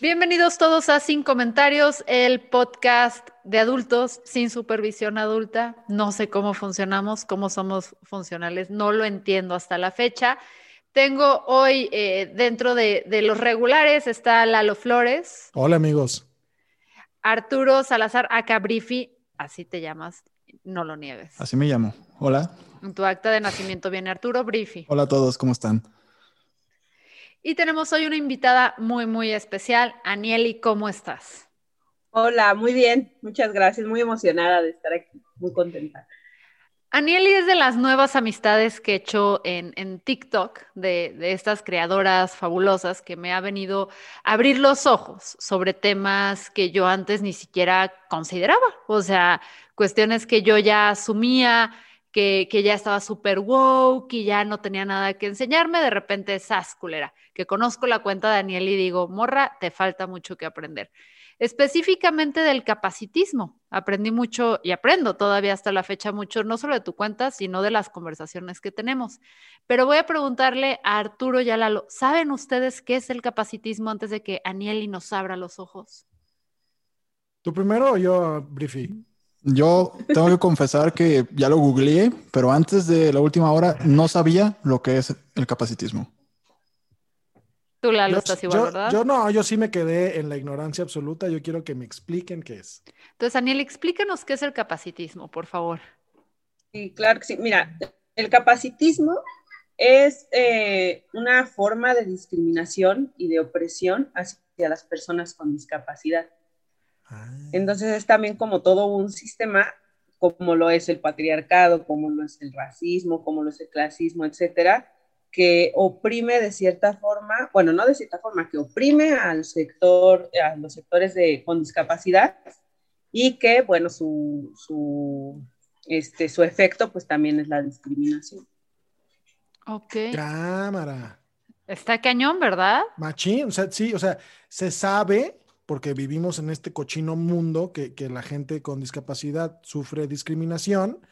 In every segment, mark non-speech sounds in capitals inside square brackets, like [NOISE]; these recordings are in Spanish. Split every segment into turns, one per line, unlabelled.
Bienvenidos todos a Sin Comentarios, el podcast de adultos sin supervisión adulta. No sé cómo funcionamos, cómo somos funcionales, no lo entiendo hasta la fecha. Tengo hoy eh, dentro de, de los regulares está Lalo Flores,
Hola amigos.
Arturo Salazar Acabrifi, así te llamas, no lo niegues.
Así me llamo. Hola.
En tu acta de nacimiento viene Arturo Brifi.
Hola a todos, ¿cómo están?
Y tenemos hoy una invitada muy, muy especial. Anieli, ¿cómo estás?
Hola, muy bien, muchas gracias, muy emocionada de estar aquí, muy contenta.
Anieli es de las nuevas amistades que he hecho en, en TikTok, de, de estas creadoras fabulosas que me ha venido a abrir los ojos sobre temas que yo antes ni siquiera consideraba. O sea, cuestiones que yo ya asumía, que, que ya estaba súper woke y ya no tenía nada que enseñarme. De repente, esas culera, que conozco la cuenta de Anieli y digo, morra, te falta mucho que aprender específicamente del capacitismo. Aprendí mucho y aprendo todavía hasta la fecha mucho, no solo de tu cuenta, sino de las conversaciones que tenemos. Pero voy a preguntarle a Arturo y a Lalo, ¿saben ustedes qué es el capacitismo antes de que Anieli nos abra los ojos?
¿Tú primero o yo, Briefy?
Yo tengo que confesar que ya lo googleé, pero antes de la última hora no sabía lo que es el capacitismo.
Tú, Lalo,
Yo,
estás igual,
yo-
¿verdad?
yo no, yo sí me quedé en la ignorancia absoluta. Yo quiero que me expliquen qué es.
Entonces, Anieli, explícanos qué es el capacitismo, por favor.
Sí, claro que sí. Mira, el capacitismo es eh, una forma de discriminación y de opresión hacia las personas con discapacidad.
Ah.
Entonces es también como todo un sistema, como lo es el patriarcado, como lo es el racismo, como lo es el clasismo, etcétera, que oprime de cierta forma, bueno, no de cierta forma, que oprime al sector, a los sectores de, con discapacidad y que, bueno, su, su, este, su efecto pues también es la discriminación.
Ok.
Cámara.
Está cañón, ¿verdad?
Machín, o sea, sí, o sea, se sabe, porque vivimos en este cochino mundo, que, que la gente con discapacidad sufre discriminación,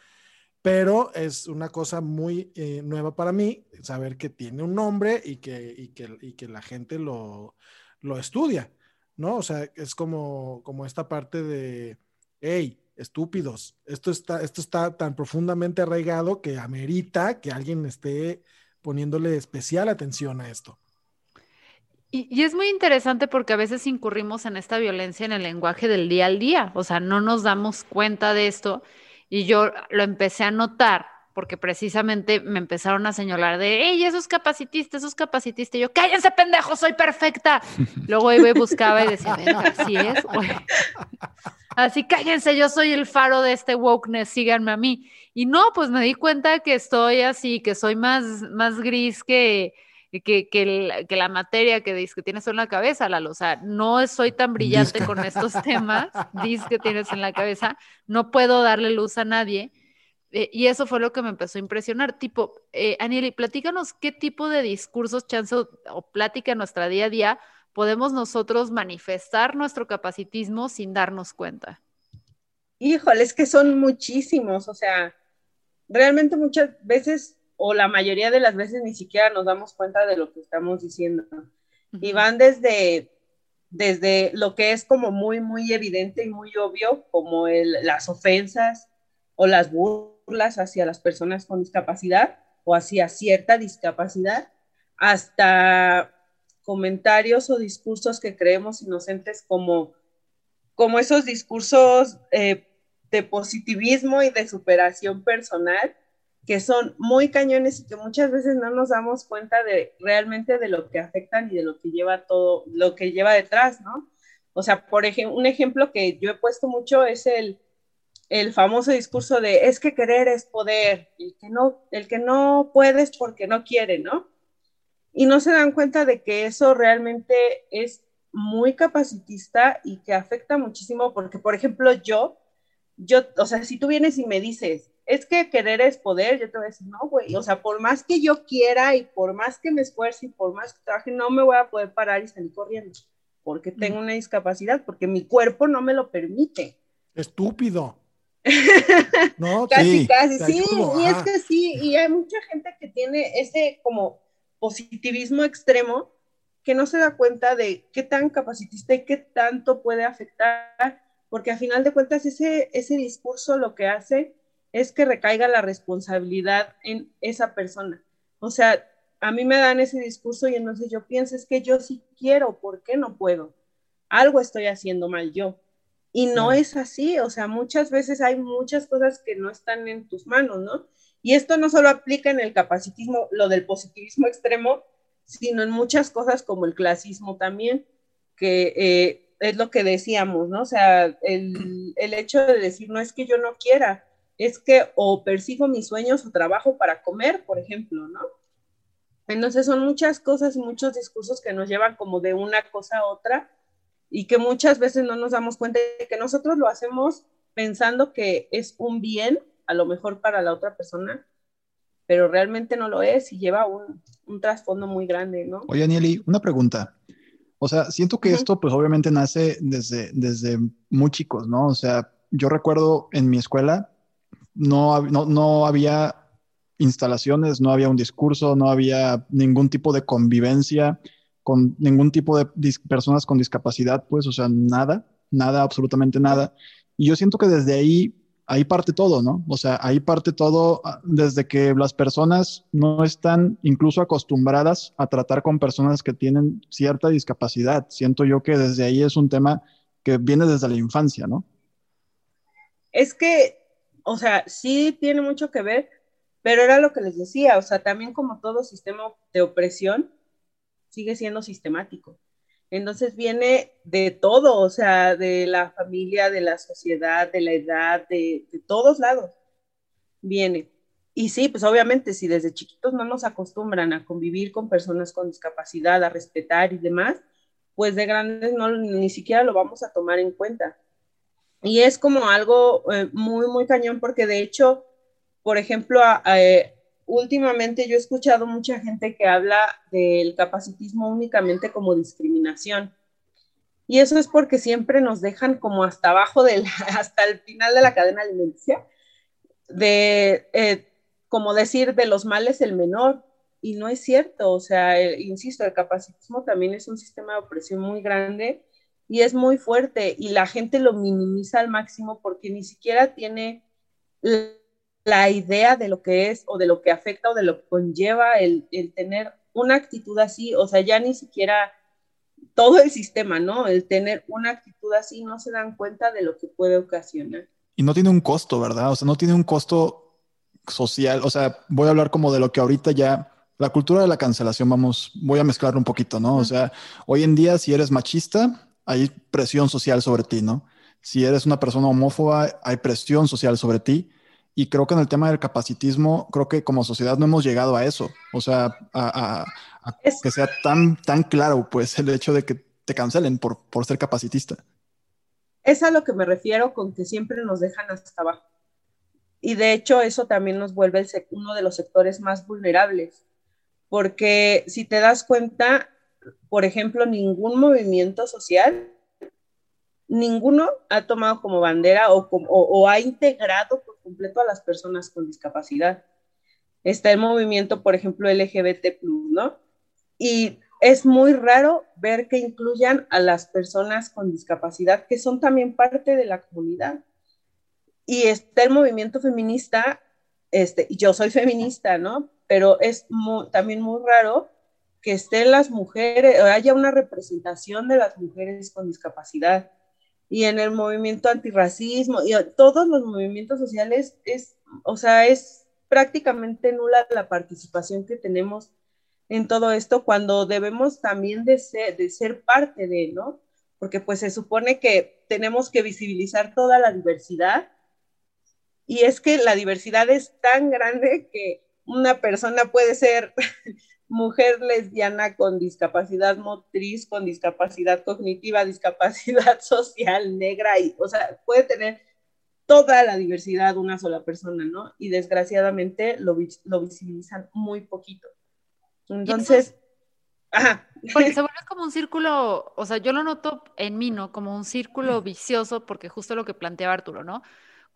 pero es una cosa muy eh, nueva para mí saber que tiene un nombre y que, y que, y que la gente lo, lo estudia, ¿no? O sea, es como, como esta parte de, hey, estúpidos, esto está, esto está tan profundamente arraigado que amerita que alguien esté poniéndole especial atención a esto.
Y, es muy interesante porque a veces incurrimos en esta violencia en el lenguaje del día al día, o sea, no nos damos cuenta de esto y yo lo empecé a notar porque precisamente me empezaron a señalar de, hey, eso es capacitista, eso es capacitista. Y yo, cállense, pendejo, soy perfecta. Luego iba y buscaba y decía, así es. [LAUGHS] Así, cállense, yo soy el faro de este wokeness, síganme a mí. Y no, pues me di cuenta que estoy así, que soy más, más gris que, que, que, el- que la materia que dices que tienes en la cabeza, Lalo. O sea, no soy tan brillante con estos [LAUGHS] temas, dis que tienes en la cabeza, no puedo darle luz a nadie. Eh, y eso fue lo que me empezó a impresionar. Tipo, eh, Anieli, platícanos qué tipo de discursos, chance o, o plática en nuestra día a día podemos nosotros manifestar nuestro capacitismo sin darnos cuenta.
Híjole, es que son muchísimos, o sea, realmente muchas veces, o la mayoría de las veces, ni siquiera nos damos cuenta de lo que estamos diciendo. Y van desde, desde lo que es como muy, muy evidente y muy obvio, como el, las ofensas o las burlas hacia las personas con discapacidad o hacia cierta discapacidad, hasta comentarios o discursos que creemos inocentes como como esos discursos eh, de positivismo y de superación personal que son muy cañones y que muchas veces no nos damos cuenta de realmente de lo que afectan y de lo que lleva todo, lo que lleva detrás, ¿no? O sea, por ejemplo, un ejemplo que yo he puesto mucho es el, el famoso discurso de es que querer es poder, el que no, el que no puede porque no quiere, ¿no? Y no se dan cuenta de que eso realmente es muy capacitista y que afecta muchísimo porque, por ejemplo, yo, yo, o sea, si tú vienes y me dices, es que querer es poder, yo te voy a decir, no, güey, o sea, por más que yo quiera y por más que me esfuerce y por más que trabaje, no me voy a poder parar y salir corriendo porque tengo una discapacidad, porque mi cuerpo no me lo permite.
Estúpido. [LAUGHS]
No, casi, casi, sí, y es que sí, y hay mucha gente que tiene ese como positivismo extremo que no se da cuenta de qué tan capacitista y qué tanto puede afectar, porque a final de cuentas ese, ese discurso lo que hace es que recaiga la responsabilidad en esa persona. O sea, a mí me dan ese discurso y entonces yo pienso es que yo sí quiero, ¿por qué no puedo? Algo estoy haciendo mal yo. Y no es así, o sea, muchas veces hay muchas cosas que no están en tus manos, ¿no? Y esto no solo aplica en el capacitismo, lo del positivismo extremo, sino en muchas cosas como el clasismo también, que eh, es lo que decíamos, ¿no? O sea, el, el hecho de decir, no es que yo no quiera, es que o persigo mis sueños o trabajo para comer, por ejemplo, ¿no? Entonces son muchas cosas y muchos discursos que nos llevan como de una cosa a otra y que muchas veces no nos damos cuenta de que nosotros lo hacemos pensando que es un bien, a lo mejor para la otra persona, pero realmente no lo es y lleva un, un trasfondo muy grande, ¿no?
Oye, Anieli, una pregunta. O sea, siento que esto pues obviamente nace desde, desde muy chicos, ¿no? O sea, yo recuerdo en mi escuela no, no, no había instalaciones, no había un discurso, no había ningún tipo de convivencia con ningún tipo de personas con discapacidad, pues, o sea, nada, nada, absolutamente nada. Y yo siento que desde ahí, ahí parte todo, ¿no? O sea, ahí parte todo ah, desde que las personas no están incluso acostumbradas a tratar con personas que tienen cierta discapacidad. Siento yo que desde ahí es un tema que viene desde la infancia, ¿no?
Es que, o sea, sí tiene mucho que ver, pero era lo que les decía, o sea, también como todo sistema de opresión, sigue siendo sistemático. Entonces viene de todo, o sea, de la familia, de la sociedad, de la edad, de, todos lados. Viene. Y sí, pues obviamente si desde chiquitos no nos acostumbran a convivir con personas con discapacidad, a respetar y demás, pues de grandes no ni siquiera lo vamos a tomar en cuenta. Y es como algo eh, muy, muy cañón porque de hecho, por ejemplo, eh, últimamente yo he escuchado mucha gente que habla del capacitismo únicamente como discriminación. Y eso es porque siempre nos dejan como hasta abajo del, [LAUGHS] hasta el final de la cadena alimenticia, de, eh, como decir, de los males el menor. Y no es cierto, o sea, insisto, el capacitismo también es un sistema de opresión muy grande y es muy fuerte y la gente lo minimiza al máximo porque ni siquiera tiene la idea de lo que es o de lo que afecta o de lo que conlleva el, tener una actitud así, o sea, ya ni siquiera todo el sistema, ¿no? El tener una actitud así no se dan cuenta de lo que puede ocasionar.
Y no tiene un costo, ¿verdad? O sea, no tiene un costo social. O sea, voy a hablar como de lo que ahorita ya, la cultura de la cancelación, vamos, voy a mezclar un poquito, ¿no? O sea, hoy en día si eres machista, hay presión social sobre ti, ¿no? Si eres una persona homófoba, hay presión social sobre ti. Y creo que en el tema del capacitismo, creo que como sociedad no hemos llegado a eso. O sea, a, que sea tan, tan claro, pues, el hecho de que te cancelen por, por ser capacitista.
Es a lo que me refiero con que siempre nos dejan hasta abajo. Y de hecho, eso también nos vuelve uno de los sectores más vulnerables. Porque si te das cuenta, por ejemplo, ningún movimiento social ninguno ha tomado como bandera o, ha integrado por completo a las personas con discapacidad. Está el movimiento, por ejemplo, LGBT, ¿no? Y es muy raro ver que incluyan a las personas con discapacidad, que son también parte de la comunidad. Y está el movimiento feminista, este, yo soy feminista, ¿no? Pero es también muy raro que estén las mujeres, haya una representación de las mujeres con discapacidad y en el movimiento antirracismo y todos los movimientos sociales es, o sea, es prácticamente nula la participación que tenemos en todo esto cuando debemos también de ser, de ser parte de, ¿no? Porque pues se supone que tenemos que visibilizar toda la diversidad y es que la diversidad es tan grande que una persona puede ser [LAUGHS] mujer lesbiana con discapacidad motriz, con discapacidad cognitiva, discapacidad [LAUGHS] social, negra, y, o sea, puede tener toda la diversidad una sola persona, ¿no? Y desgraciadamente lo, lo visibilizan muy poquito. Entonces, ajá.
Porque se [LAUGHS] vuelve como un círculo, o sea, yo lo noto en mí, ¿no? Como un círculo vicioso, porque justo lo que planteaba Arturo, ¿no?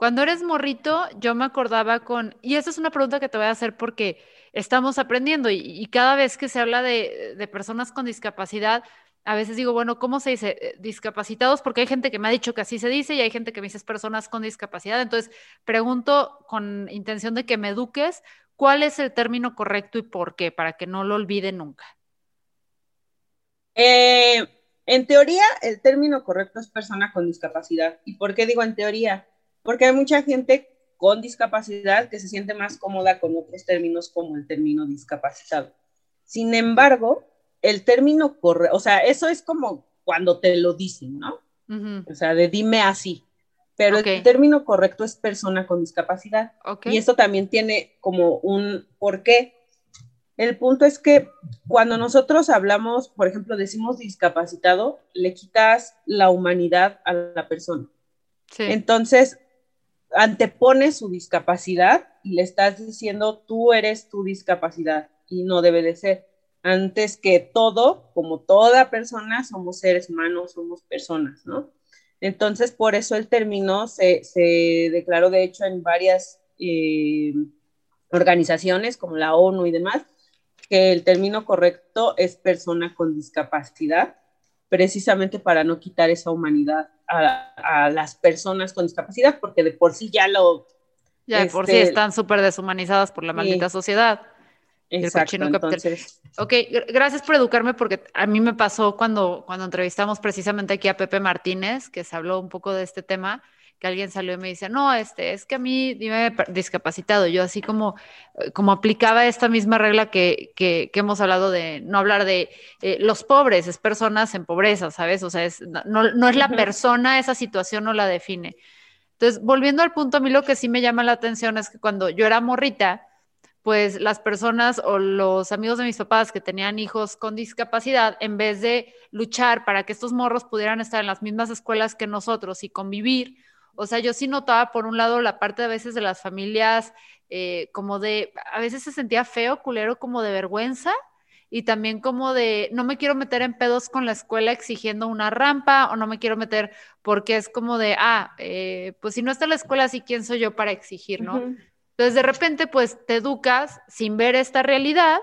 Cuando eres morrito, yo me acordaba con, y esa es una pregunta que te voy a hacer porque estamos aprendiendo y, cada vez que se habla de, personas con discapacidad, a veces digo, bueno, ¿cómo se dice? Eh, discapacitados, porque hay gente que me ha dicho que así se dice y hay gente que me dice personas con discapacidad. Entonces, pregunto con intención de que me eduques, ¿cuál es el término correcto y por qué? Para que no lo olvide nunca.
Eh, en teoría, el término correcto es persona con discapacidad. ¿Y por qué digo en teoría? Porque hay mucha gente con discapacidad que se siente más cómoda con otros términos como el término discapacitado. Sin embargo, el término correcto, o sea, eso es como cuando te lo dicen, ¿no? O sea, de dime así. Pero el término correcto es persona con discapacidad. Y eso también tiene como un porqué. El punto es que cuando nosotros hablamos, por ejemplo, decimos discapacitado, le quitas la humanidad a la persona. Sí. Entonces, antepone su discapacidad y le estás diciendo tú eres tu discapacidad y no debe de ser. Antes que todo, como toda persona, somos seres humanos, somos personas, ¿no? Entonces, por eso el término se, declaró, de hecho, en varias eh, organizaciones como la ONU y demás, que el término correcto es persona con discapacidad, precisamente para no quitar esa humanidad a, las personas con discapacidad, porque de por sí ya lo...
Ya de por sí este, están súper deshumanizadas por la maldita sociedad.
Exacto, entonces...
Ok, gracias por educarme porque a mí me pasó cuando, cuando entrevistamos precisamente aquí a Pepe Martínez, que se habló un poco de este tema, que alguien salió y me dice, no, este, es que a mí, dime discapacitado, yo así como, eh, como aplicaba esta misma regla que, que, hemos hablado de no hablar de eh, los pobres, es personas en pobreza, ¿sabes? O sea, es, no, no es la persona, esa situación no la define. Entonces, volviendo al punto, a mí lo que sí me llama la atención es que cuando yo era morrita, pues las personas o los amigos de mis papás que tenían hijos con discapacidad, en vez de luchar para que estos morros pudieran estar en las mismas escuelas que nosotros y convivir, o sea, yo sí notaba por un lado la parte a veces de las familias eh, como de, a veces se sentía feo, culero, como de vergüenza y también como de, no me quiero meter en pedos con la escuela exigiendo una rampa o no me quiero meter porque es como de, ah, eh, pues si no está la escuela así, ¿quién soy yo para exigir, no? Entonces de repente pues te educas sin ver esta realidad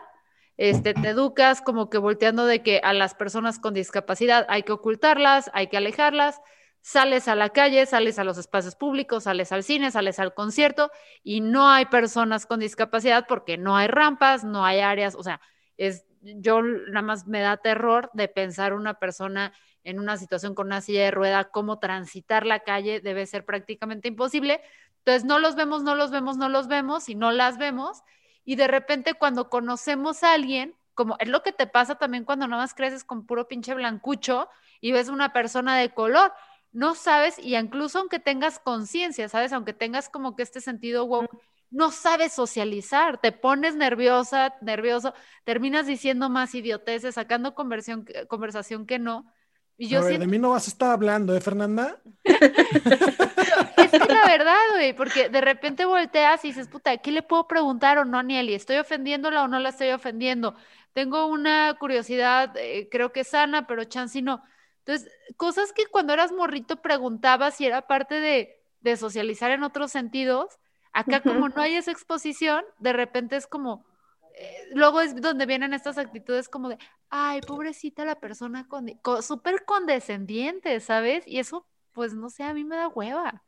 este, te educas como que volteando de que a las personas con discapacidad hay que ocultarlas, hay que alejarlas, sales a la calle, sales a los espacios públicos, sales al cine, sales al concierto y no hay personas con discapacidad porque no hay rampas, no hay áreas, o sea, es yo nada más me da terror de pensar una persona en una situación con una silla de rueda, cómo transitar la calle debe ser prácticamente imposible. Entonces no los vemos, no los vemos, no los vemos y no las vemos. Y de repente cuando conocemos a alguien, como es lo que te pasa también cuando nada más creces con puro pinche blancucho y ves una persona de color, no sabes, y incluso aunque tengas conciencia, ¿sabes? Aunque tengas como que este sentido, wow, no sabes socializar, te pones nerviosa, nervioso, terminas diciendo más idioteces, sacando conversión, conversación que no.
Y yo de mí no vas a estar hablando, ¿eh, Fernanda? [LAUGHS]
es que la verdad, güey, porque de repente volteas y dices, puta, ¿qué le puedo preguntar o no a Nieli? ¿Estoy ofendiéndola o no la estoy ofendiendo? Tengo una curiosidad, eh, creo que sana, pero chance no. Entonces, cosas que cuando eras morrito preguntabas si era parte de, de socializar en otros sentidos, acá como no hay esa exposición, de repente es como, eh, luego es donde vienen estas actitudes como de, ay, pobrecita la persona con, súper condescendiente, ¿sabes? Y eso, pues no sé, a mí me da hueva.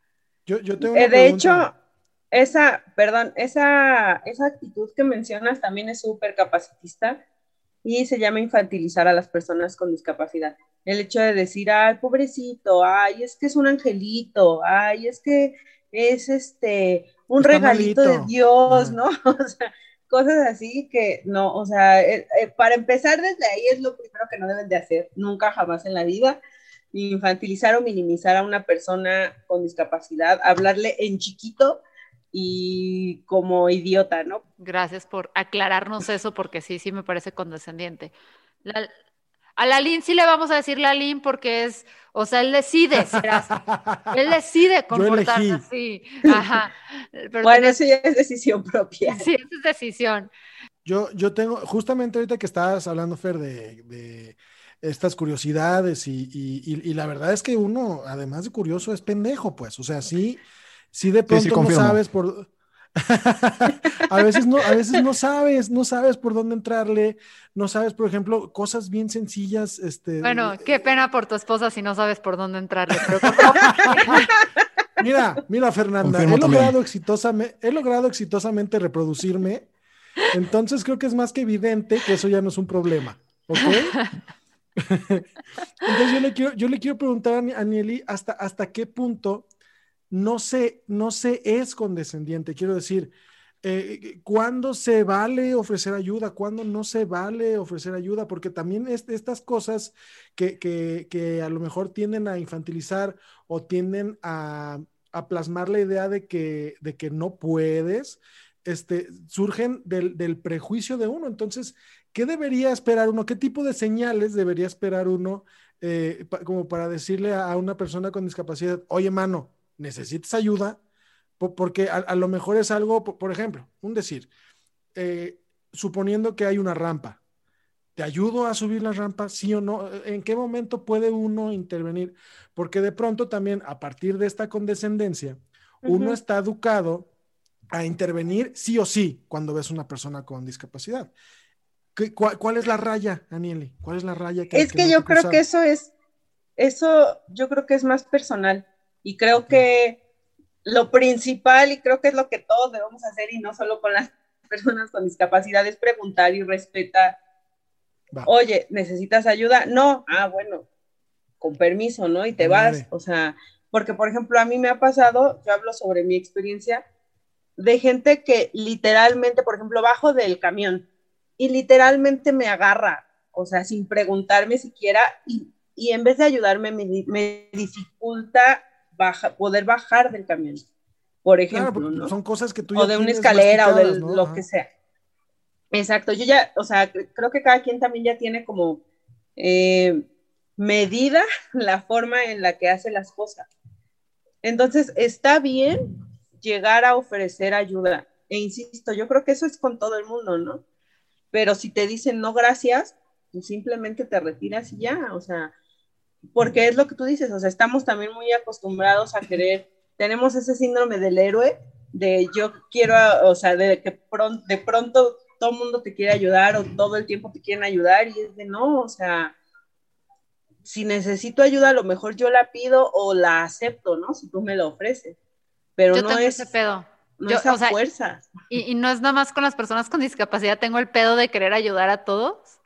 Yo, yo tengo
eh, de hecho, esa, perdón, esa, esa actitud que mencionas también es súper capacitista y se llama infantilizar a las personas con discapacidad. El hecho de decir, ay, pobrecito, ay, es que es un angelito, ay, es que es este, un regalito de Dios, ¿no? [LAUGHS] O sea, cosas así que no, o sea, eh, eh, para empezar desde ahí es lo primero que no deben de hacer, nunca jamás en la vida, infantilizar o minimizar a una persona con discapacidad, hablarle en chiquito y como idiota, ¿no?
Gracias por aclararnos eso, porque sí, sí me parece condescendiente. A la Lin sí le vamos a decir la Lin porque es, o sea, él decide Él decide comportarse así. Ajá.
bueno, eso ya es decisión propia.
Sí, eso es decisión.
Yo, yo tengo, justamente ahorita que estabas hablando, Fer, de, estas curiosidades y, y, la verdad es que uno, además de curioso, es pendejo, pues. O sea, sí, sí de pronto no sabes por [LAUGHS] a veces no, a veces no sabes, no sabes por dónde entrarle, no sabes, por ejemplo, cosas bien sencillas. Este,
bueno, qué pena por tu esposa si no sabes por dónde entrarle. [LAUGHS]
mira, mira, Fernanda, he logrado, exitosamente, he logrado exitosamente reproducirme, entonces creo que es más que evidente que eso ya no es un problema, ¿ok? [LAUGHS] entonces yo le quiero, yo le quiero preguntar a Anieli hasta, hasta qué punto no se, no se es condescendiente. Quiero decir, eh, ¿cuándo se vale ofrecer ayuda? ¿Cuándo no se vale ofrecer ayuda? Porque también estas cosas que, a lo mejor tienden a infantilizar o tienden a, plasmar la idea de que, de que no puedes, este, surgen del, prejuicio de uno. Entonces, ¿qué debería esperar uno? ¿Qué tipo de señales debería esperar uno eh, como para decirle a una persona con discapacidad, oye, mano, necesitas ayuda, porque a, lo mejor es algo, por, ejemplo, un decir, eh, suponiendo que hay una rampa, ¿te ayudo a subir la rampa? Sí o no. ¿En qué momento puede uno intervenir? Porque de pronto también, a partir de esta condescendencia, uno está educado a intervenir sí o sí cuando ves una persona con discapacidad. Cuál, es la raya, Anieli? ¿Cuál es la raya
que Es que, yo creo que eso es, eso yo creo que es más personal. Y creo que lo principal, y creo que es lo que todos debemos hacer, y no solo con las [LAUGHS] personas con discapacidad, es preguntar y respetar. Oye, ¿necesitas ayuda? No, ah, bueno, con permiso, ¿no? Y te vas, o sea, porque por ejemplo a mí me ha pasado, yo hablo sobre mi experiencia, de gente que literalmente, por ejemplo, bajo del camión y literalmente me agarra, o sea, sin preguntarme siquiera, y, y en vez de ayudarme me, me dificulta poder bajar del camión, por ejemplo.
Son cosas que tú
O de una escalera o de lo que sea. Exacto, yo ya, o sea, creo que cada quien también ya tiene como eh, medida [LAUGHS] la forma en la que hace las cosas. Entonces, está bien llegar a ofrecer ayuda. E insisto, yo creo que eso es con todo el mundo, ¿no? Pero si te dicen no gracias, pues simplemente te retiras y ya, o sea, porque es lo que tú dices, o sea, estamos también muy acostumbrados a querer, tenemos ese síndrome del héroe, de yo quiero, o sea, de que de pronto todo el mundo te quiere ayudar o todo el tiempo te quieren ayudar y es de no, o sea, si necesito ayuda, a lo mejor yo la pido o la acepto, ¿no? Si tú me lo ofreces. Pero no es.
Ese pedo.
No es a fuerza.
Y, y, no es nada más con las personas con discapacidad, tengo el pedo de querer ayudar a todos.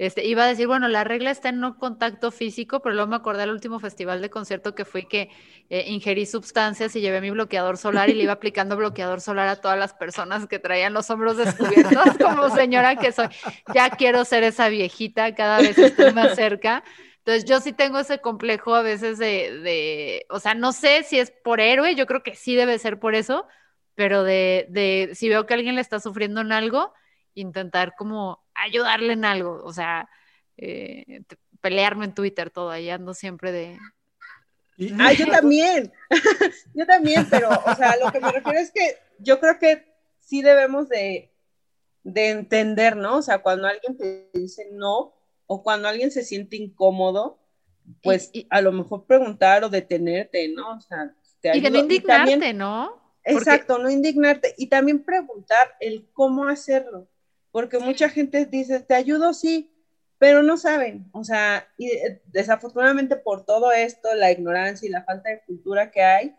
Este, iba a decir, bueno, la regla está en no contacto físico, pero luego me acordé del último festival de concierto que fui que eh, ingerí sustancias y llevé mi bloqueador solar y le iba aplicando bloqueador solar a todas las personas que traían los hombros descubiertos, [LAUGHS] como señora que soy. Ya quiero ser esa viejita, cada vez estoy más cerca. Entonces yo sí tengo ese complejo a veces de, de, o sea, no sé si es por héroe, yo creo que sí debe ser por eso, pero de, de si veo que alguien le está sufriendo en algo, intentar como ayudarle en algo, o sea, eh, pelearme en Twitter todo, ahí ando siempre de...
Ah, [LAUGHS] yo también, [LAUGHS] yo también, pero, o sea, lo que me refiero es que yo creo que sí debemos de, de entender, ¿no? O sea, cuando alguien te dice no, o cuando alguien se siente incómodo, pues a lo mejor preguntar o detenerte, ¿no? O sea,
te y de no indignarte, ¿no?
Exacto, no indignarte y también preguntar el cómo hacerlo porque mucha gente dice, te ayudo, sí, pero no saben, o sea, y eh, desafortunadamente por todo esto, la ignorancia y la falta de cultura que hay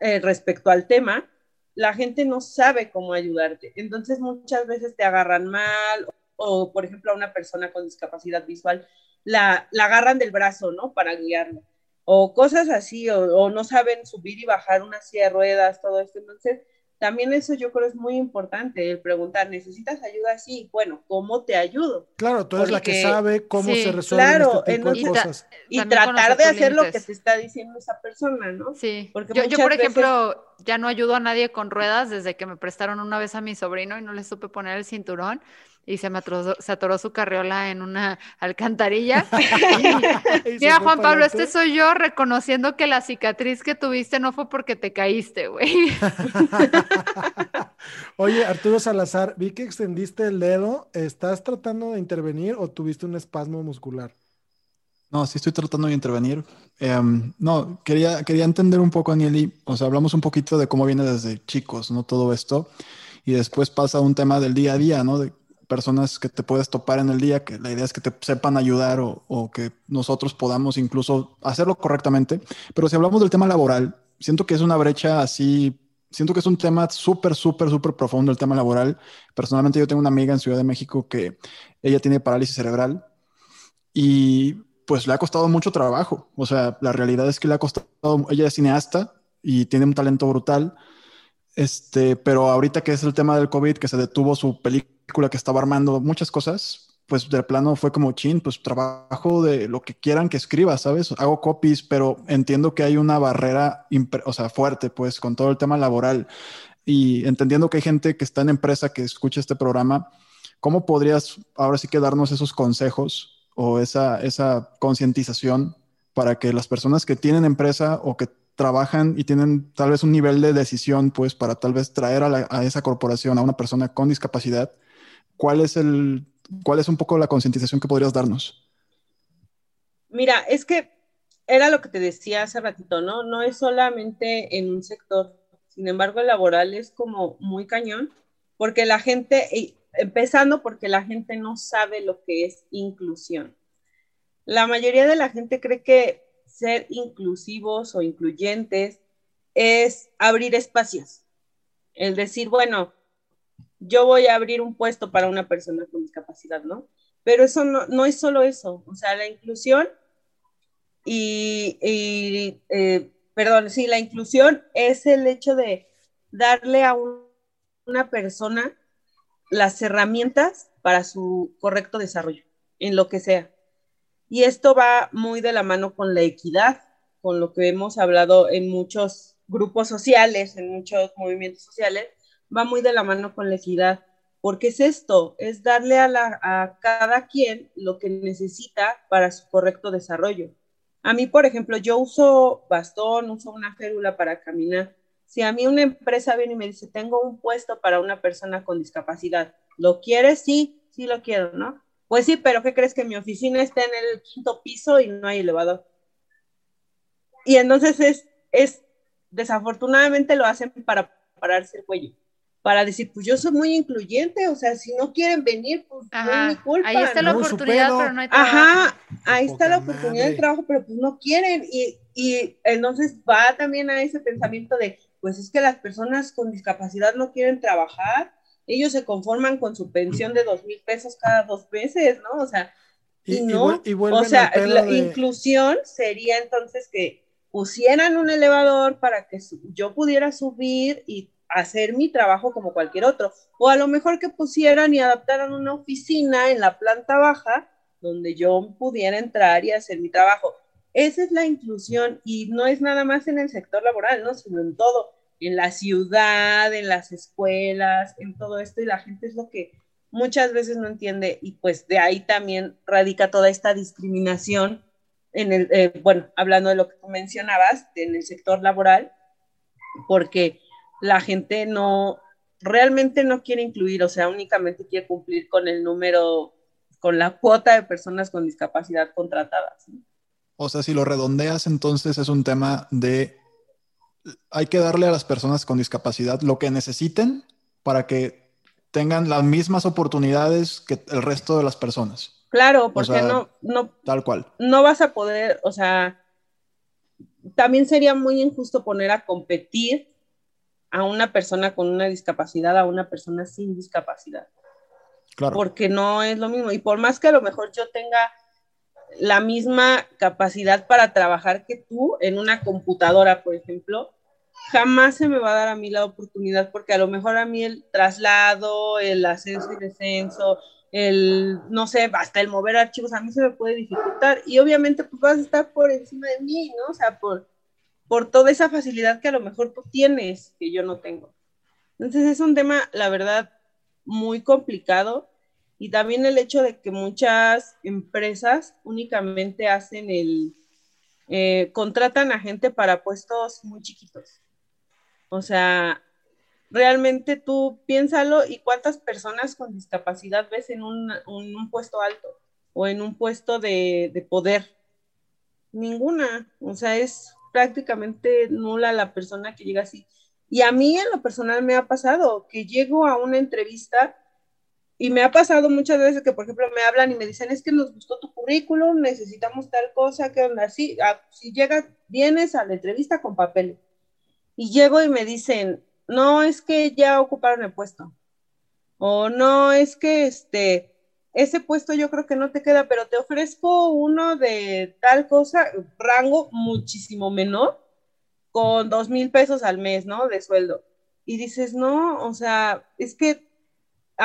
eh, respecto al tema, la gente no sabe cómo ayudarte. Entonces muchas veces te agarran mal o por ejemplo a una persona con discapacidad visual, la, la agarran del brazo, ¿no? Para guiarla, o cosas así, o, o no saben subir y bajar una silla de ruedas, todo esto. Entonces, también eso yo creo es muy importante, el preguntar, ¿necesitas ayuda? Sí, bueno, ¿cómo te ayudo?
Claro, tú eres la que sabe cómo se resuelven claro, este tipo de cosas.
Y, tratar de hacer lo que te está diciendo esa persona, ¿no?
Sí, Porque yo, yo por ejemplo, ya no ayudo a nadie con ruedas desde que me prestaron una vez a mi sobrino y no le supe poner el cinturón y se me atoró, se atoró su carriola en una alcantarilla. [LAUGHS] [LAUGHS] Mira, Juan Pablo, este soy yo reconociendo que la cicatriz que tuviste no fue porque te caíste, güey. [LAUGHS]
Oye, Arturo Salazar, vi que extendiste el dedo. ¿Estás tratando de intervenir o tuviste un espasmo muscular?
No, sí estoy tratando de intervenir. Em, no, quería, quería entender un poco, Anieli. O sea, hablamos un poquito de cómo viene desde chicos, ¿no? Todo esto. Y después pasa un tema del día a día, ¿no? De personas que te puedes topar en el día, que la idea es que te sepan ayudar o, que nosotros podamos incluso hacerlo correctamente. Pero si hablamos del tema laboral, siento que es una brecha así, siento que es un tema súper, súper, súper profundo el tema laboral. Personalmente yo tengo una amiga en Ciudad de México que ella tiene parálisis cerebral y pues le ha costado mucho trabajo. O sea, la realidad es que le ha costado, ella es cineasta y tiene un talento brutal. Este, pero ahorita que es el tema del COVID, que se detuvo su película que estaba armando, muchas cosas, pues de plano fue como chin, pues trabajo de lo que quieran que escriba, ¿sabes? Hago copies, pero entiendo que hay una barrera, o sea, fuerte, pues con todo el tema laboral y entendiendo que hay gente que está en empresa que escucha este programa, ¿cómo podrías ahora sí que darnos esos consejos o esa, esa concientización para que las personas que tienen empresa o que trabajan y tienen tal vez un nivel de decisión, pues para tal vez traer a, esa corporación a una persona con discapacidad, ¿cuál es el, cuál es un poco la concientización que podrías darnos?
Mira, es que era lo que te decía hace ratito, ¿no? No es solamente en un sector, sin embargo, el laboral es como muy cañón, porque la gente, empezando porque la gente no sabe lo que es inclusión. La mayoría de la gente cree que ser inclusivos o incluyentes es abrir espacios. El decir, bueno, yo voy a abrir un puesto para una persona con discapacidad, ¿no? Pero eso no, es solo eso, o sea, la inclusión y, eh, perdón, sí, la inclusión es el hecho de darle a una persona las herramientas para su correcto desarrollo, en lo que sea. Y esto va muy de la mano con la equidad, con lo que hemos hablado en muchos grupos sociales, en muchos movimientos sociales, va muy de la mano con la equidad, porque es esto, es darle a, cada quien lo que necesita para su correcto desarrollo. A mí, por ejemplo, yo uso bastón, uso una férula para caminar. Si a mí una empresa viene y me dice, tengo un puesto para una persona con discapacidad, ¿lo quieres? Sí, sí lo quiero, ¿no? Pues sí, pero ¿qué crees que mi oficina está en el quinto piso y no hay elevador? Y entonces es, es desafortunadamente lo hacen para pararse el cuello para decir, pues yo soy muy incluyente, o sea, si no quieren venir, pues no es mi culpa.
Ahí está la oportunidad, pero no hay
trabajo. Ajá, ahí está la oportunidad del trabajo, pero pues no quieren. Y, y entonces va también a ese pensamiento de, pues es que las personas con discapacidad no quieren trabajar, ellos se conforman con su pensión de dos mil pesos cada dos meses, ¿no? O sea, y, no, o sea, la inclusión sería entonces que pusieran un elevador para que yo pudiera subir y hacer mi trabajo como cualquier otro. O a lo mejor que pusieran y adaptaran una oficina en la planta baja donde yo pudiera entrar y hacer mi trabajo. Esa es la inclusión y no es nada más en el sector laboral, ¿no? sino en todo, en la ciudad, en las escuelas, en todo esto y la gente es lo que muchas veces no entiende y pues de ahí también radica toda esta discriminación en el, eh, bueno, hablando de lo que tú mencionabas, en el sector laboral, porque la gente no, realmente no quiere incluir, o sea, únicamente quiere cumplir con el número, con la cuota de personas con discapacidad contratadas.
O sea, si lo redondeas, entonces es un tema de, hay que darle a las personas con discapacidad lo que necesiten para que tengan las mismas oportunidades que el resto de las personas.
Claro, porque no, no,
tal cual.
No vas a poder, o sea, también sería muy injusto poner a competir a una persona con una discapacidad a una persona sin discapacidad.
Claro.
Porque no es lo mismo. Y por más que a lo mejor yo tenga la misma capacidad para trabajar que tú en una computadora, por ejemplo, jamás se me va a dar a mí la oportunidad porque a lo mejor a mí el traslado, el ascenso y descenso, el, no sé, hasta el mover archivos, a mí se me puede dificultar y obviamente pues vas a estar por encima de mí, ¿no? O sea, por, por toda esa facilidad que a lo mejor tú tienes que yo no tengo. Entonces es un tema, la verdad, muy complicado y también el hecho de que muchas empresas únicamente hacen el, eh, contratan a gente para puestos muy chiquitos. O sea, realmente tú piénsalo y cuántas personas con discapacidad ves en un, puesto alto o en un puesto de, de, poder. Ninguna. O sea, es prácticamente nula la persona que llega así. Y a mí en lo personal me ha pasado que llego a una entrevista y me ha pasado muchas veces que, por ejemplo, me hablan y me dicen, es que nos gustó tu currículum, necesitamos tal cosa, que onda así. Ah, si llegas, vienes a la entrevista con papel y llego y me dicen, no, es que ya ocuparon el puesto. O no, es que este, ese puesto yo creo que no te queda, pero te ofrezco uno de tal cosa, rango muchísimo menor, con dos mil pesos al mes, ¿no? De sueldo. Y dices, no, o sea, es que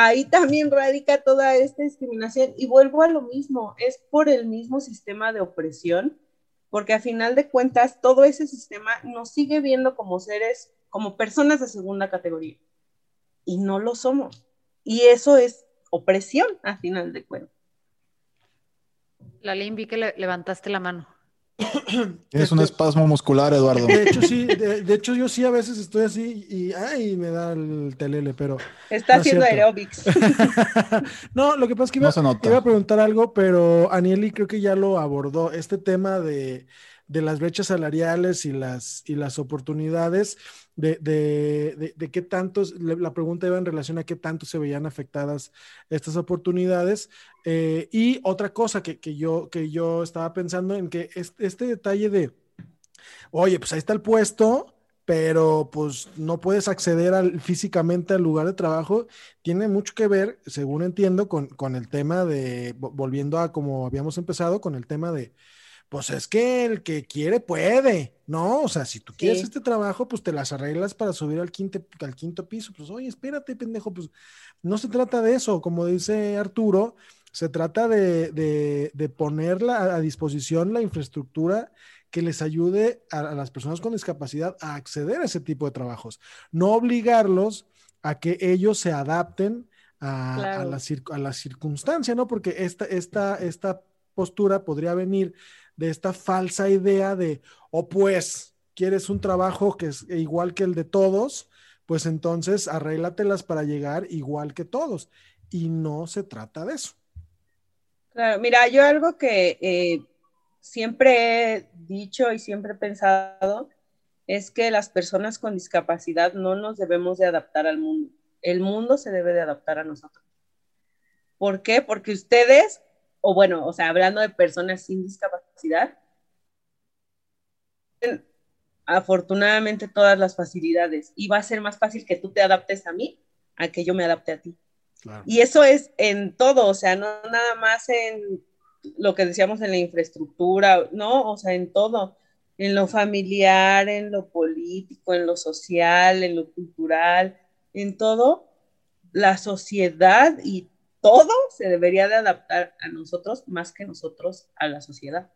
ahí también radica toda esta discriminación. Y vuelvo a lo mismo, es por el mismo sistema de opresión porque a final de cuentas todo ese sistema nos sigue viendo como seres, como personas de segunda categoría. Y no lo somos. Y eso es opresión a final de cuentas.
La vi que le levantaste la mano.
Es un espasmo muscular, Eduardo.
De hecho, sí, de, hecho, yo sí a veces estoy así y ay, me da el telele, pero.
Está haciendo aerobics. [LAUGHS]
no, lo que pasa es que iba, iba, a preguntar algo, pero Anieli creo que ya lo abordó. Este tema de, de las brechas salariales y las, y las oportunidades de, de, de, qué tantos, la pregunta iba en relación a qué tanto se veían afectadas estas oportunidades. Eh, y otra cosa que, que, yo, que yo estaba pensando en que este, detalle de, oye, pues ahí está el puesto, pero pues no puedes acceder al, físicamente al lugar de trabajo, tiene mucho que ver, según entiendo, con, con el tema de, volviendo a como habíamos empezado, con el tema de, pues es que el que quiere puede, ¿no? O sea, si tú quieres este trabajo, pues te las arreglas para subir al quinto, al quinto piso. Pues, oye, espérate, pendejo, pues no se trata de eso, como dice Arturo, se trata de, de, de poner a disposición la infraestructura que les ayude a, las personas con discapacidad a acceder a ese tipo de trabajos, no obligarlos a que ellos se adapten a, a, la, a la, circunstancia, ¿no? Porque esta, esta, esta postura podría venir de esta falsa idea de, oh, pues, quieres un trabajo que es igual que el de todos, pues entonces arréglatelas para llegar igual que todos. Y no se trata de eso.
Claro, mira, yo algo que eh, siempre he dicho y siempre he pensado es que las personas con discapacidad no nos debemos de adaptar al mundo. El mundo se debe de adaptar a nosotros. ¿Por qué? Porque ustedes o bueno, o sea, hablando de personas sin discapacidad, afortunadamente todas las facilidades y va a ser más fácil que tú te adaptes a mí a que yo me adapte a ti. Y eso es en todo, o sea, no nada más en lo que decíamos en la infraestructura, no, o sea, en todo, en lo familiar, en lo político, en lo social, en lo cultural, en todo, la sociedad y todo se debería de adaptar a nosotros más que nosotros a la sociedad.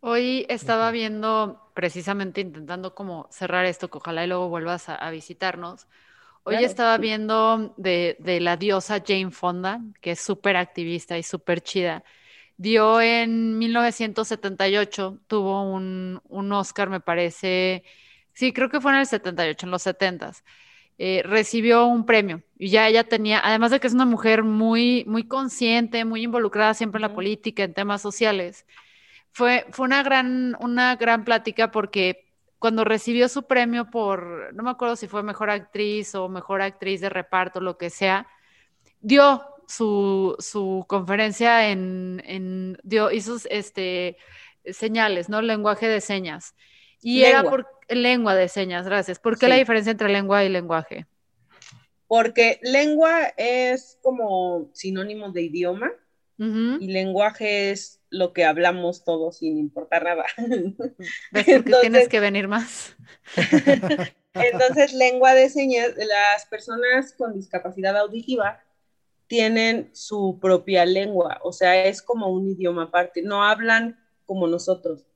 Hoy estaba viendo, precisamente intentando como cerrar esto, que ojalá y luego vuelvas a, visitarnos. Hoy estaba viendo de, la diosa Jane Fonda, que es súper activista y súper chida. Dio en 1978, tuvo un, un Oscar, me parece, sí, creo que fue en el 78, en los 70s eh, recibió un premio y ya ella tenía, además de que es una mujer muy, muy consciente, muy involucrada siempre en la política, en temas sociales, fue, fue una, gran, una gran plática porque cuando recibió su premio por, no me acuerdo si fue mejor actriz o mejor actriz de reparto, lo que sea, dio su, su conferencia en, en dio, hizo este, señales, ¿no? Lenguaje de señas. Y era por lengua de señas, gracias. ¿Por qué la diferencia entre lengua y lenguaje?
porque lengua es como sinónimo de idioma y lenguaje es lo que hablamos todos sin importar nada. [LAUGHS]
¿Ves tienes que venir más? [LAUGHS]
Entonces, lengua de señas, las personas con discapacidad auditiva tienen su propia lengua, o sea, es como un idioma aparte, no hablan como nosotros.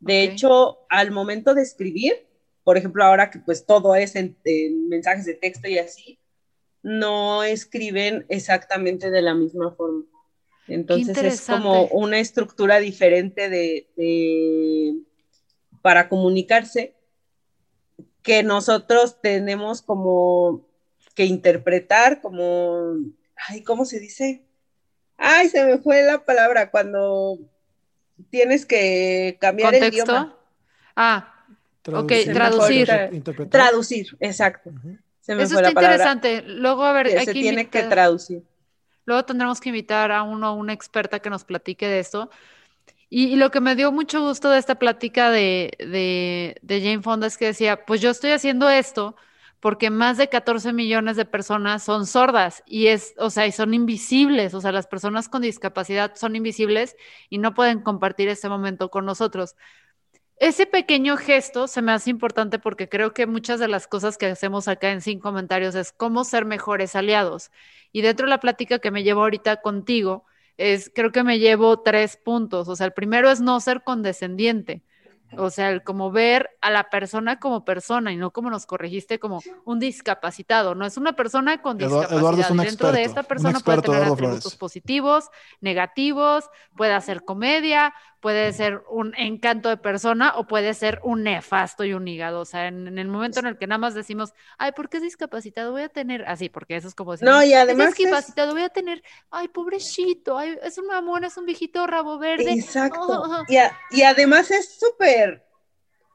De hecho, al momento de escribir, por ejemplo, ahora que pues todo es en, mensajes de texto y así, no escriben exactamente de la misma forma. Entonces es como una estructura diferente de, para comunicarse que nosotros tenemos como que interpretar, como, ay, ¿cómo se dice? Ay, se me fue la palabra cuando tienes que cambiar el idioma.
Ah, traducir. ok, traducir.
Traducir, exacto.
Eso está interesante. Luego, a ver,
se tiene que traducir.
Luego tendremos que invitar a uno o una experta que nos platique de esto. Y, lo que me dio mucho gusto de esta plática de, de, Jane Fonda es que decía, pues yo estoy haciendo esto porque más de 14 millones de personas son sordas y es, o sea, y son invisibles, o sea, las personas con discapacidad son invisibles y no pueden compartir ese momento con nosotros. Ese pequeño gesto se me hace importante porque creo que muchas de las cosas que hacemos acá en Sin Comentarios es cómo ser mejores aliados. Y dentro de la plática que me llevo ahorita contigo, es, creo que me llevo tres puntos. O sea, el primero es no ser condescendiente. O sea, el como ver a la persona como persona y no como nos corregiste como un discapacitado. No es una persona con discapacidad. Dentro de esta persona puede tener atributos positivos, negativos, puede hacer comedia, puede ser un encanto de persona o puede ser un nefasto y un hígado. O sea, en, el momento en el que nada más decimos, ay, ¿por qué es discapacitado? Voy a tener, así, porque eso es como decir,
no, y además
es discapacitado, voy a tener, ay, pobrecito, ay, es un mamón, es un viejito rabo verde.
Exacto. y, además es súper,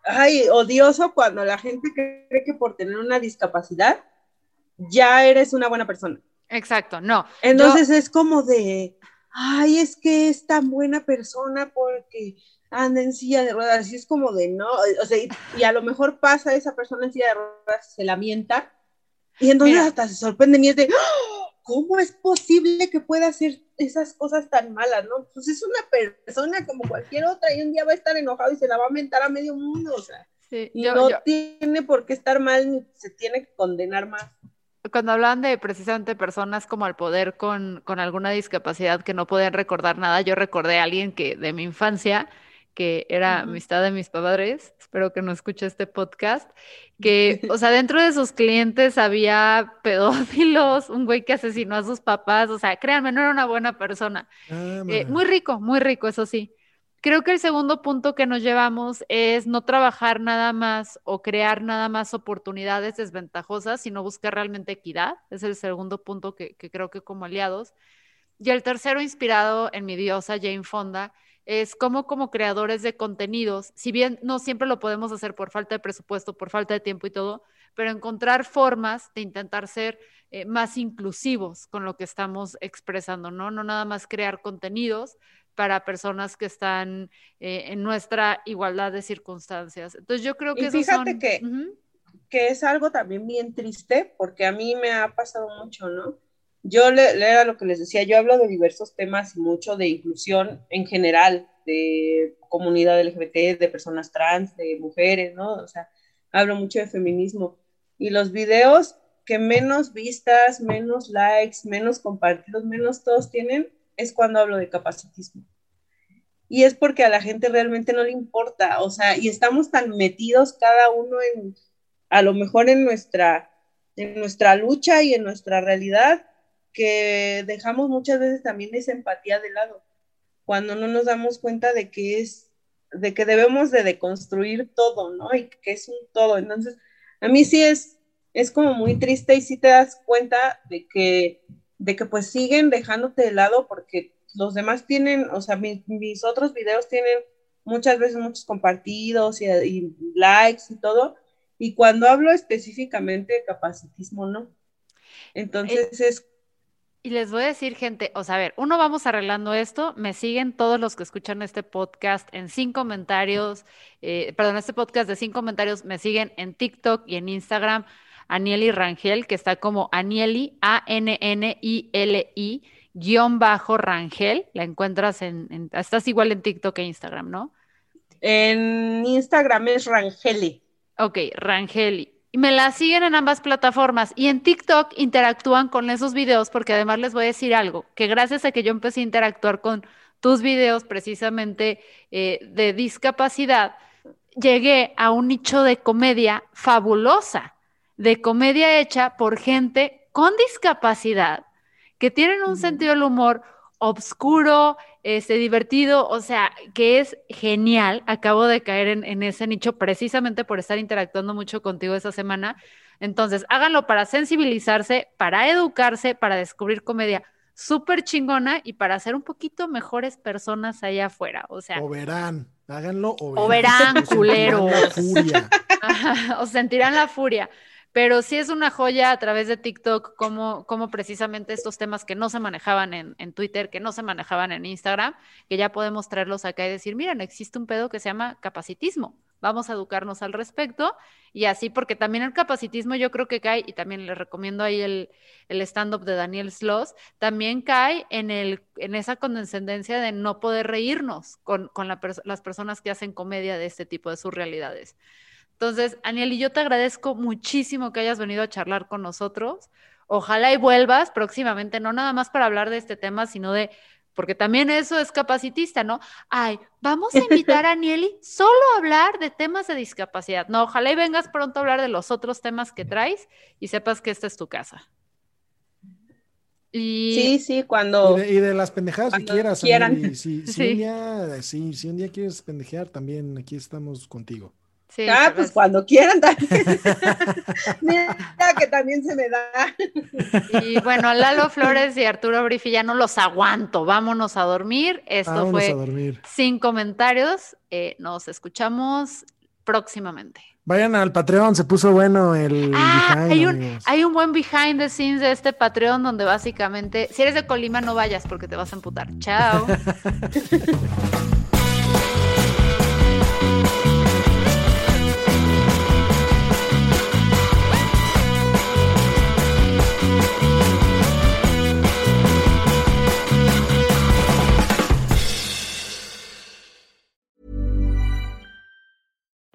ay, odioso cuando la gente cree que por tener una discapacidad ya eres una buena persona.
Exacto, no.
Entonces es como de, ay, es que es tan buena persona porque anda en silla de ruedas, y es como de no, o sea, y, a lo mejor pasa esa persona en silla de ruedas, se lamenta, y entonces hasta se sorprenden y es de, ¡Ah! ¿cómo es posible que pueda hacer esas cosas tan malas, no? Pues es una persona como cualquier otra y un día va a estar enojado y se la va a mentar a medio mundo, o sea, y no tiene por qué estar mal ni se tiene que condenar más
cuando hablan de precisamente personas como al poder con, con, alguna discapacidad que no podían recordar nada, yo recordé a alguien que de mi infancia, que era amistad de mis padres, espero que no escuche este podcast, que, o [LAUGHS] sea, dentro de sus clientes había pedófilos, un güey que asesinó a sus papás, o sea, créanme, no era una buena persona. Ah, eh, muy rico, muy rico, eso sí. Creo que el segundo punto que nos llevamos es no trabajar nada más o crear nada más oportunidades desventajosas, sino buscar realmente equidad. Es el segundo punto que, creo que como aliados. Y el tercero, inspirado en mi diosa Jane Fonda, es cómo como creadores de contenidos, si bien no siempre lo podemos hacer por falta de presupuesto, por falta de tiempo y todo, pero encontrar formas de intentar ser eh, más inclusivos con lo que estamos expresando, ¿no? No nada más crear contenidos, para personas que están eh, en nuestra igualdad de circunstancias. Entonces yo creo que...
Y fíjate que, que es algo también bien triste, porque a mí me ha pasado mucho, ¿no? Yo le, era lo que les decía, yo hablo de diversos temas y mucho de inclusión en general, de comunidad LGBT, de personas trans, de mujeres, ¿no? O sea, hablo mucho de feminismo. Y los videos que menos vistas, menos likes, menos compartidos, menos todos tienen, es cuando hablo de capacitismo. Y es porque a la gente realmente no le importa, o sea, y estamos tan metidos cada uno en, a lo mejor en nuestra, en nuestra lucha y en nuestra realidad, que dejamos muchas veces también esa empatía de lado, cuando no nos damos cuenta de que es, de que debemos de deconstruir todo, ¿no? Y que es un todo. Entonces, a mí sí es, es como muy triste y sí te das cuenta de que de que pues siguen dejándote de lado porque los demás tienen, o sea, mis otros videos tienen muchas veces muchos compartidos y, likes y todo, y cuando hablo específicamente de capacitismo, no. Entonces eh, es...
Y les voy a decir, gente, o sea, a ver, uno vamos arreglando esto, me siguen todos los que escuchan este podcast en sin comentarios, eh, perdón, este podcast de sin comentarios, me siguen en TikTok y en Instagram Anieli Rangel, que está como Anieli, A-N-N-I-L-I, guion bajo Rangel. La encuentras en, estás igual en TikTok e Instagram, ¿no?
En Instagram es Rangeli.
Ok, Rangeli. Y me la siguen en ambas plataformas y en TikTok interactúan con esos videos porque además les voy a decir algo, que gracias a que yo empecé a interactuar con tus videos precisamente eh, de discapacidad, llegué a un nicho de comedia fabulosa, de comedia hecha por gente con discapacidad, que tienen un sentido del humor obscuro, este, divertido, o sea, que es genial. Acabo de caer en, ese nicho precisamente por estar interactuando mucho contigo esa semana. Entonces, háganlo para sensibilizarse, para educarse, para descubrir comedia súper chingona y para ser un poquito mejores personas allá afuera. O sea.
O verán, háganlo
o verán. O [LAUGHS] culeros. [LAUGHS] o sentirán la furia. Pero sí es una joya a través de TikTok como, precisamente estos temas que no se manejaban en, Twitter, que no se manejaban en Instagram, que ya podemos traerlos acá y decir, miren, existe un pedo que se llama capacitismo. Vamos a educarnos al respecto y así, porque también el capacitismo yo creo que cae, y también les recomiendo ahí el, stand-up de Daniel Sloss, también cae en, el, esa condescendencia de no poder reírnos con las personas que hacen comedia de este tipo de sus realidades. Entonces, Aniel, y yo te agradezco muchísimo que hayas venido a charlar con nosotros. Ojalá y vuelvas próximamente, no nada más para hablar de este tema, sino de, porque también eso es capacitista, ¿no? Ay, vamos a [LAUGHS] invitar a Anieli solo a hablar de temas de discapacidad. No, ojalá y vengas pronto a hablar de los otros temas que traes y sepas que esta es tu casa.
Y... Sí, sí, cuando.
Y de, las pendejadas que quieras. Quieran. Si, si, [LAUGHS] Un día, si un día quieres pendejear, también aquí estamos contigo
ah, pues cuando quieran también. [LAUGHS] [LAUGHS] Mira que también se me da.
y bueno, Lalo Flores y Arturo Brifi ya no los aguanto. Vámonos a dormir. Esto fue sin comentarios. Eh, nos escuchamos próximamente.
Vayan al Patreon, se puso bueno el
ah, Hay un, hay un buen behind the scenes de este Patreon donde básicamente, si eres de Colima, no vayas porque te vas a emputar. Chao. [LAUGHS]